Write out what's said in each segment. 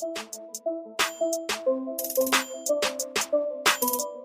thank you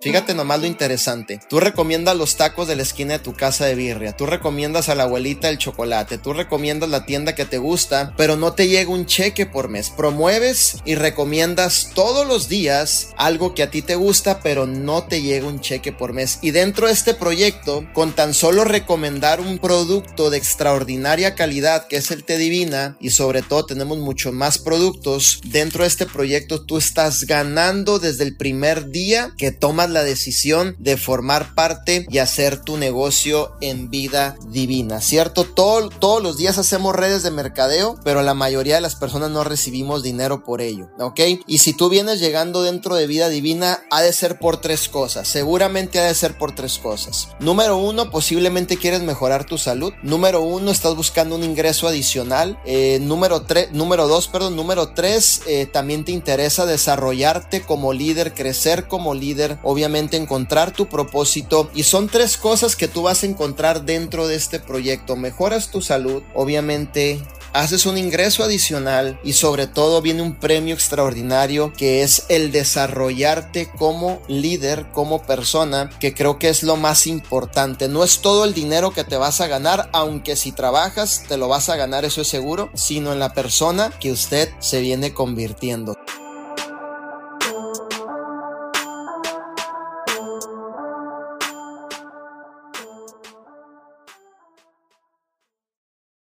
Fíjate nomás lo interesante. Tú recomiendas los tacos de la esquina de tu casa de birria. Tú recomiendas a la abuelita el chocolate. Tú recomiendas la tienda que te gusta, pero no te llega un cheque por mes. Promueves y recomiendas todos los días algo que a ti te gusta, pero no te llega un cheque por mes. Y dentro de este proyecto, con tan solo recomendar un producto de extraordinaria calidad que es el Te Divina, y sobre todo tenemos mucho más productos, dentro de este proyecto tú estás ganando desde el primer día que tomas la decisión de formar parte y hacer tu negocio en vida divina, ¿cierto? Todo, todos los días hacemos redes de mercadeo, pero la mayoría de las personas no recibimos dinero por ello, ¿ok? Y si tú vienes llegando dentro de vida divina, ha de ser por tres cosas, seguramente ha de ser por tres cosas. Número uno, posiblemente quieres mejorar tu salud. Número uno, estás buscando un ingreso adicional. Eh, número tres, número dos, perdón, número tres, eh, también te interesa desarrollarte como líder, crecer como líder, obviamente encontrar tu propósito y son tres cosas que tú vas a encontrar dentro de este proyecto. Mejoras tu salud, obviamente haces un ingreso adicional y sobre todo viene un premio extraordinario que es el desarrollarte como líder, como persona, que creo que es lo más importante. No es todo el dinero que te vas a ganar, aunque si trabajas te lo vas a ganar, eso es seguro, sino en la persona que usted se viene convirtiendo.